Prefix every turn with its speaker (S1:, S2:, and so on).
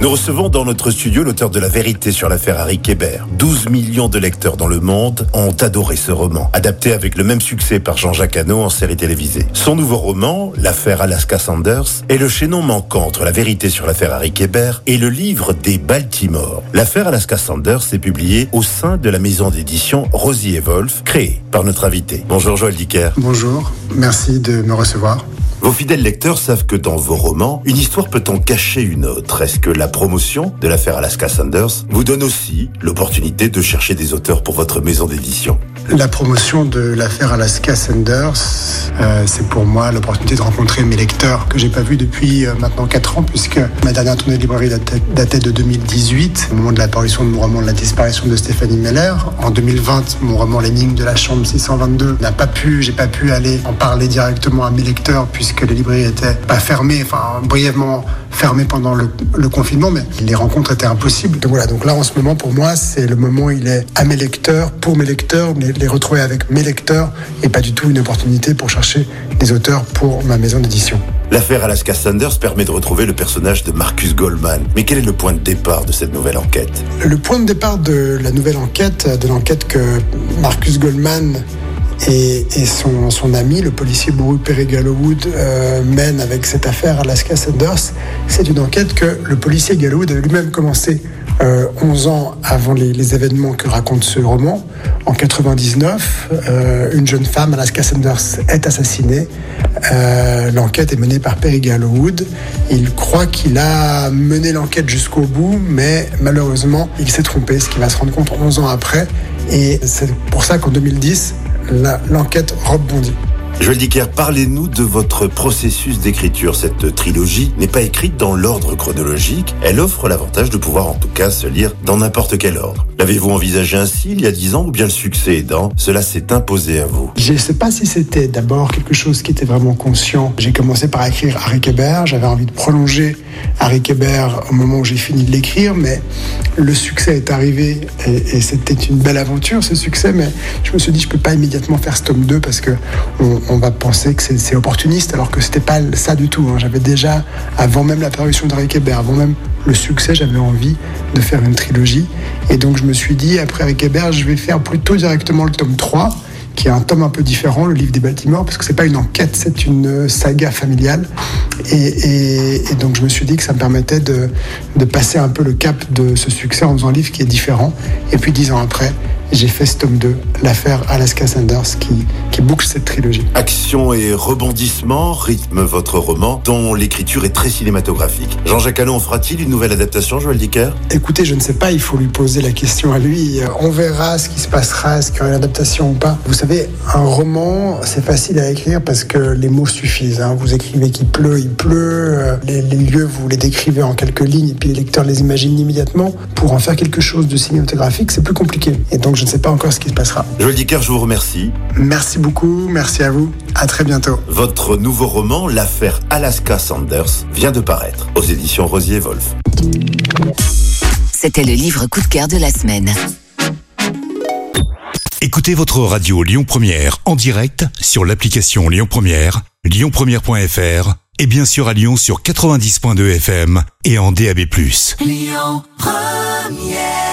S1: Nous recevons dans notre studio l'auteur de La vérité sur l'affaire Harry Kéber. 12 millions de lecteurs dans le monde ont adoré ce roman, adapté avec le même succès par Jean-Jacques Hano en série télévisée. Son nouveau roman, L'affaire Alaska Sanders, est le chaînon manquant entre La vérité sur l'affaire Harry Kéber et le livre des Baltimore. L'affaire Alaska Sanders est publiée au sein de la maison d'édition Rosie et Wolf, créée par notre invité. Bonjour Joël Dicker.
S2: Bonjour, merci de me recevoir.
S1: Vos fidèles lecteurs savent que dans vos romans, une histoire peut en cacher une autre. Est-ce que la promotion de l'affaire Alaska Sanders vous donne aussi l'opportunité de chercher des auteurs pour votre maison d'édition?
S2: La promotion de l'affaire Alaska Sanders, euh, c'est pour moi l'opportunité de rencontrer mes lecteurs que j'ai pas vus depuis euh, maintenant 4 ans, puisque ma dernière tournée de librairie datait, de 2018, au moment de l'apparition de mon roman La disparition de Stéphanie Meller. En 2020, mon roman L'énigme de la chambre 622 n'a pas pu, j'ai pas pu aller en parler directement à mes lecteurs, puisque les librairies étaient pas fermées, enfin brièvement fermées pendant le, le confinement, mais les rencontres étaient impossibles. Donc voilà, donc là en ce moment pour moi c'est le moment où il est à mes lecteurs, pour mes lecteurs, les, les retrouver avec mes lecteurs et pas du tout une opportunité pour chercher des auteurs pour ma maison d'édition.
S1: L'affaire Alaska Sanders permet de retrouver le personnage de Marcus Goldman. Mais quel est le point de départ de cette nouvelle enquête?
S2: Le point de départ de la nouvelle enquête, de l'enquête que Marcus Goldman et, son, ami, le policier bourru Perry Gallowwood, euh, mène avec cette affaire Alaska Sanders, c'est une enquête que le policier Gallowwood avait lui-même commencé euh, 11 ans avant les, les, événements que raconte ce roman. En 99, euh, une jeune femme, Alaska Sanders, est assassinée. Euh, l'enquête est menée par Perry Gallowwood. Il croit qu'il a mené l'enquête jusqu'au bout, mais malheureusement, il s'est trompé, ce qu'il va se rendre compte 11 ans après. Et c'est pour ça qu'en 2010, l'enquête rebondit.
S1: Joël Dicker, parlez-nous de votre processus d'écriture. Cette trilogie n'est pas écrite dans l'ordre chronologique. Elle offre l'avantage de pouvoir en tout cas se lire dans n'importe quel ordre. L'avez-vous envisagé ainsi il y a dix ans ou bien le succès aidant, cela s'est imposé à vous
S2: Je ne sais pas si c'était d'abord quelque chose qui était vraiment conscient. J'ai commencé par écrire Harry Kéber. J'avais envie de prolonger Harry Kéber au moment où j'ai fini de l'écrire, mais le succès est arrivé et, c'était une belle aventure ce succès. Mais je me suis dit je peux pas immédiatement faire ce tome 2 parce que on, on va penser que c'est opportuniste, alors que c'était pas ça du tout. Hein. J'avais déjà, avant même l'apparition d'Harry Kéber, avant même le succès, j'avais envie de faire une trilogie. Et donc je me suis dit, après Harry Kéber, je vais faire plutôt directement le tome 3 qui est un tome un peu différent, le livre des Baltimore, parce que c'est pas une enquête, c'est une saga familiale. Et, donc je me suis dit que ça me permettait de, de, passer un peu le cap de ce succès en faisant un livre qui est différent. Et puis dix ans après, j'ai fait ce tome 2, l'affaire Alaska Sanders, qui, qui boucle cette trilogie.
S1: Action et rebondissement rythment votre roman, dont l'écriture est très cinématographique. Jean-Jacques en fera-t-il une nouvelle adaptation, Joël Dicker?
S2: Écoutez, je ne sais pas, il faut lui poser la question à lui. On verra ce qui se passera, est-ce qu'il y aura une adaptation ou pas. Vous savez, un roman, c'est facile à écrire parce que les mots suffisent. Hein. Vous écrivez qu'il pleut, il pleut. Les, les, lieux, vous les décrivez en quelques lignes et puis les lecteurs les imaginent immédiatement. Pour en faire quelque chose de cinématographique, c'est plus compliqué. Et donc, je ne sais pas encore ce qui se passera.
S1: Joël Dicker, je vous remercie.
S2: Merci beaucoup, merci à vous. À très bientôt.
S1: Votre nouveau roman, L'affaire Alaska Sanders, vient de paraître aux éditions Rosier Wolf.
S3: C'était le livre coup de cœur de la semaine.
S4: Écoutez votre radio Lyon Première en direct sur l'application Lyon Première, lyonpremière.fr et bien sûr à Lyon sur 90.2 FM et en DAB+.
S5: Lyon Première